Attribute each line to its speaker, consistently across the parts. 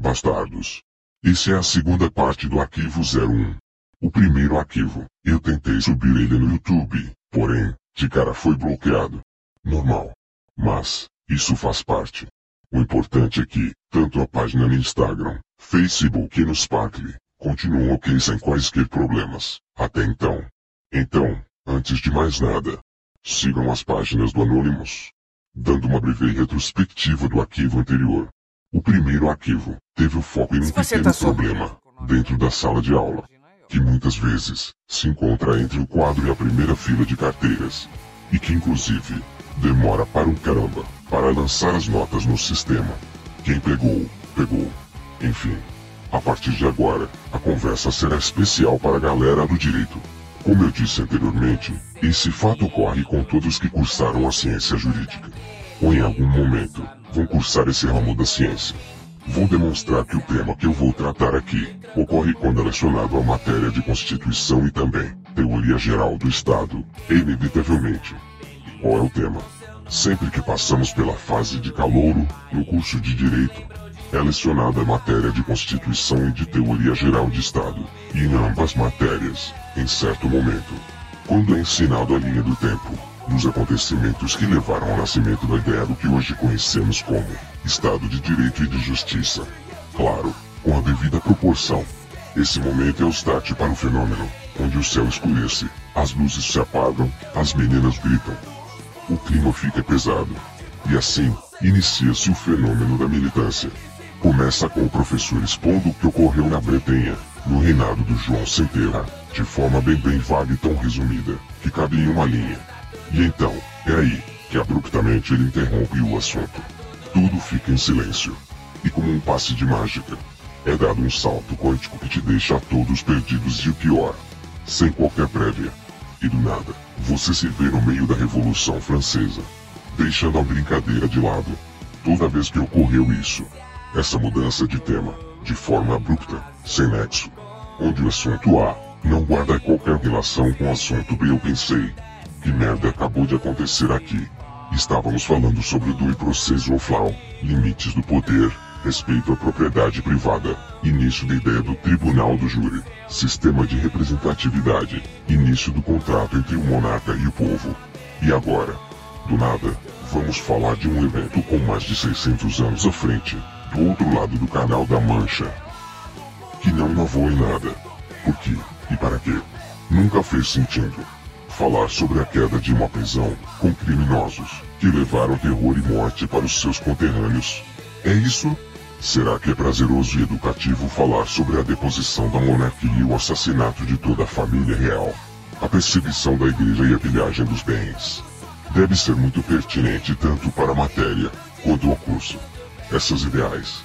Speaker 1: Bastardos. Esse é a segunda parte do arquivo 01. O primeiro arquivo, eu tentei subir ele no YouTube, porém, de cara foi bloqueado. Normal. Mas, isso faz parte. O importante é que, tanto a página no Instagram, Facebook e no Sparkle, continuam ok sem quaisquer problemas, até então. Então, antes de mais nada, sigam as páginas do Anonymous. Dando uma breve retrospectiva do arquivo anterior. O primeiro arquivo teve o foco em um pequeno
Speaker 2: tá
Speaker 1: problema, dentro da sala de aula, que muitas vezes se encontra entre o quadro e a primeira fila de carteiras, e que inclusive demora para um caramba para lançar as notas no sistema. Quem pegou, pegou. Enfim, a partir de agora, a conversa será especial para a galera do direito. Como eu disse anteriormente, esse fato ocorre com todos que cursaram a ciência jurídica. Ou em algum momento, vão cursar esse ramo da ciência. Vou demonstrar que o tema que eu vou tratar aqui ocorre quando relacionado à matéria de Constituição e também Teoria Geral do Estado, inevitavelmente. Qual é o tema? Sempre que passamos pela fase de calouro, no curso de Direito, é lecionada a matéria de Constituição e de Teoria Geral de Estado, e em ambas matérias, em certo momento, quando é ensinado a linha do tempo, dos acontecimentos que levaram ao nascimento da ideia do que hoje conhecemos como Estado de Direito e de Justiça. Claro, com a devida proporção. Esse momento é o start para o fenômeno, onde o céu escurece, as luzes se apagam, as meninas gritam. O clima fica pesado. E assim, inicia-se o fenômeno da militância. Começa com o professor expondo o que ocorreu na Bretanha, no reinado do João Sem Terra, de forma bem bem vaga e tão resumida, que cabe em uma linha. E então, é aí, que abruptamente ele interrompe o assunto. Tudo fica em silêncio. E como um passe de mágica, é dado um salto quântico que te deixa todos perdidos e o pior, sem qualquer prévia. E do nada, você se vê no meio da Revolução Francesa. Deixando a brincadeira de lado. Toda vez que ocorreu isso, essa mudança de tema, de forma abrupta, sem nexo, onde o assunto A não guarda qualquer relação com o assunto B, eu pensei, que merda acabou de acontecer aqui? Estávamos falando sobre o due processo of law, limites do poder, respeito à propriedade privada, início da ideia do tribunal do júri, sistema de representatividade, início do contrato entre o monarca e o povo. E agora, do nada, vamos falar de um evento com mais de 600 anos à frente, do outro lado do canal da Mancha. Que não inovou em nada. Por quê? E para quê? Nunca fez sentido. Falar sobre a queda de uma prisão, com criminosos, que levaram terror e morte para os seus conterrâneos. É isso? Será que é prazeroso e educativo falar sobre a deposição da monarquia e o assassinato de toda a família real? A perseguição da igreja e a pilhagem dos bens. Deve ser muito pertinente tanto para a matéria, quanto ao curso. Essas ideais.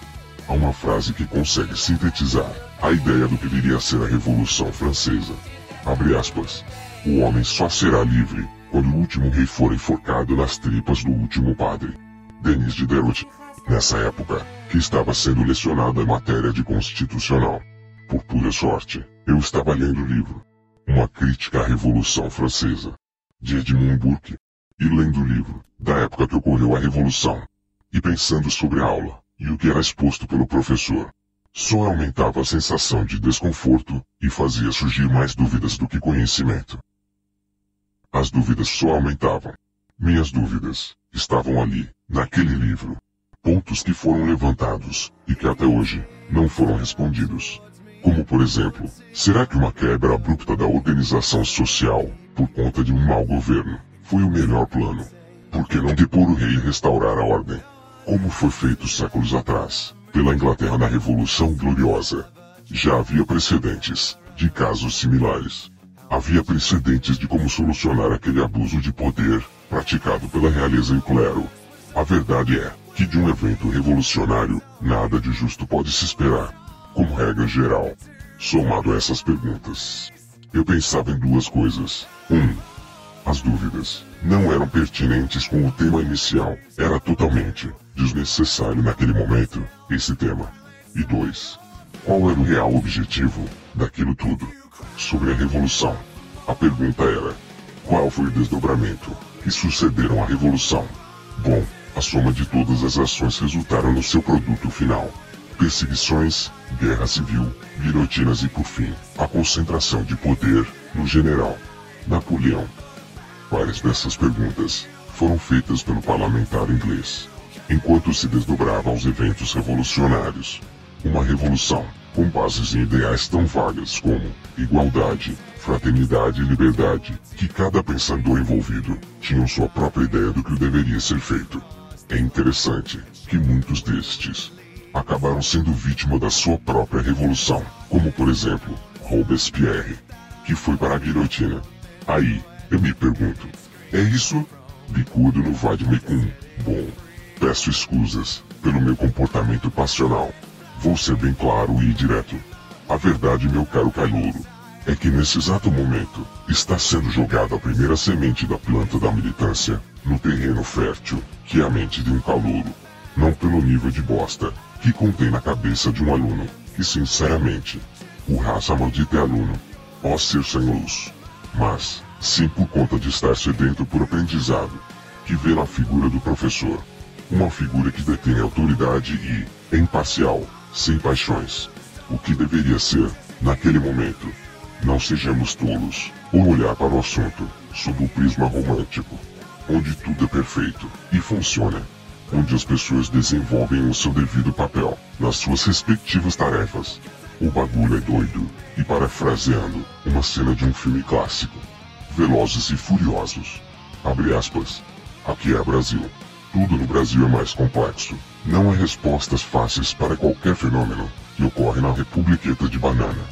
Speaker 1: Há uma frase que consegue sintetizar a ideia do que viria a ser a Revolução Francesa. Abre aspas. O homem só será livre quando o último rei for enforcado nas tripas do último padre. Denis Diderot, nessa época, que estava sendo lecionada a matéria de constitucional. Por pura sorte, eu estava lendo o livro. Uma crítica à Revolução Francesa, de Edmund Burke, e lendo o livro, da época que ocorreu a Revolução, e pensando sobre a aula, e o que era exposto pelo professor. Só aumentava a sensação de desconforto, e fazia surgir mais dúvidas do que conhecimento. As dúvidas só aumentavam. Minhas dúvidas estavam ali, naquele livro. Pontos que foram levantados, e que até hoje, não foram respondidos. Como por exemplo, será que uma quebra abrupta da organização social, por conta de um mau governo, foi o melhor plano? Por que não depor o rei e restaurar a ordem? Como foi feito séculos atrás, pela Inglaterra na Revolução Gloriosa. Já havia precedentes, de casos similares. Havia precedentes de como solucionar aquele abuso de poder, praticado pela realeza e clero. A verdade é, que de um evento revolucionário, nada de justo pode se esperar. Como regra geral, somado a essas perguntas, eu pensava em duas coisas. Um, as dúvidas não eram pertinentes com o tema inicial, era totalmente desnecessário naquele momento esse tema. E dois, qual era o real objetivo daquilo tudo? Sobre a revolução. A pergunta era: qual foi o desdobramento que sucederam à revolução? Bom, a soma de todas as ações resultaram no seu produto final. perseguições, guerra civil, guilhotinas e por fim, a concentração de poder no general Napoleão. Várias dessas perguntas foram feitas pelo parlamentar inglês, enquanto se desdobrava aos eventos revolucionários. Uma revolução com bases em ideais tão vagas como igualdade, fraternidade e liberdade, que cada pensador envolvido tinha sua própria ideia do que deveria ser feito. É interessante que muitos destes acabaram sendo vítima da sua própria revolução, como por exemplo, Robespierre, que foi para a guilhotina. Aí, eu me pergunto, é isso? Bicudo no Vademecum. Bom, peço escusas pelo meu comportamento passional. Vou ser bem claro e direto. A verdade, meu caro Calouro, é que nesse exato momento está sendo jogada a primeira semente da planta da militância no terreno fértil, que é a mente de um calouro. Não pelo nível de bosta que contém na cabeça de um aluno, que sinceramente, o raça maldita é aluno, ó ser sem luz. Mas, sim por conta de estar sedento por aprendizado, que vê na figura do professor, uma figura que detém autoridade e, é imparcial, sem paixões. O que deveria ser, naquele momento, não sejamos tolos, ou olhar para o assunto, sob o prisma romântico, onde tudo é perfeito e funciona, onde as pessoas desenvolvem o seu devido papel nas suas respectivas tarefas. O bagulho é doido, e parafraseando uma cena de um filme clássico, Velozes e Furiosos. Abre aspas. Aqui é Brasil. Tudo no Brasil é mais complexo. Não há respostas fáceis para qualquer fenômeno que ocorre na Republiqueta de Banana.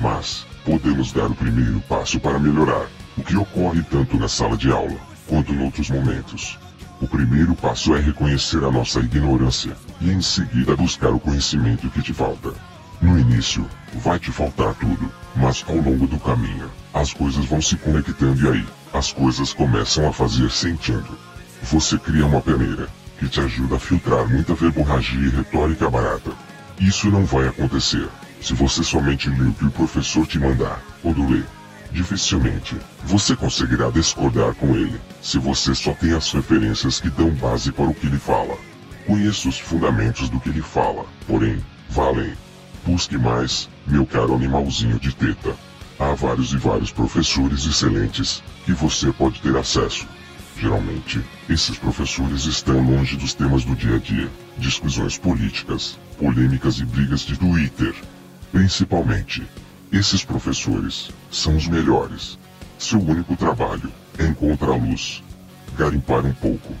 Speaker 1: Mas, podemos dar o primeiro passo para melhorar o que ocorre tanto na sala de aula quanto em outros momentos. O primeiro passo é reconhecer a nossa ignorância e em seguida buscar o conhecimento que te falta. No início, vai te faltar tudo, mas ao longo do caminho, as coisas vão se conectando e aí, as coisas começam a fazer sentido. Você cria uma peneira, que te ajuda a filtrar muita verborragia e retórica barata. Isso não vai acontecer, se você somente lê o que o professor te mandar, quando lê. Dificilmente, você conseguirá discordar com ele, se você só tem as referências que dão base para o que ele fala. Conheça os fundamentos do que ele fala, porém, valem. Busque mais, meu caro animalzinho de teta. Há vários e vários professores excelentes que você pode ter acesso. Geralmente, esses professores estão longe dos temas do dia a dia, discussões políticas, polêmicas e brigas de Twitter. Principalmente, esses professores são os melhores. Seu único trabalho é encontrar a luz, garimpar um pouco.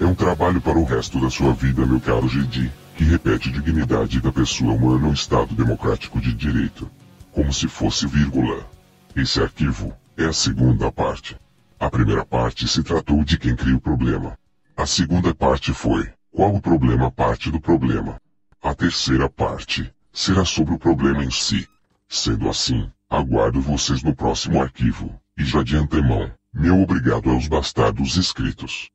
Speaker 1: É um trabalho para o resto da sua vida, meu caro Gedi, que repete dignidade da pessoa humana no Estado Democrático de Direito, como se fosse vírgula. Esse arquivo é a segunda parte. A primeira parte se tratou de quem cria o problema. A segunda parte foi qual o problema parte do problema. A terceira parte será sobre o problema em si. Sendo assim, aguardo vocês no próximo arquivo, e já de antemão, meu obrigado aos bastardos inscritos.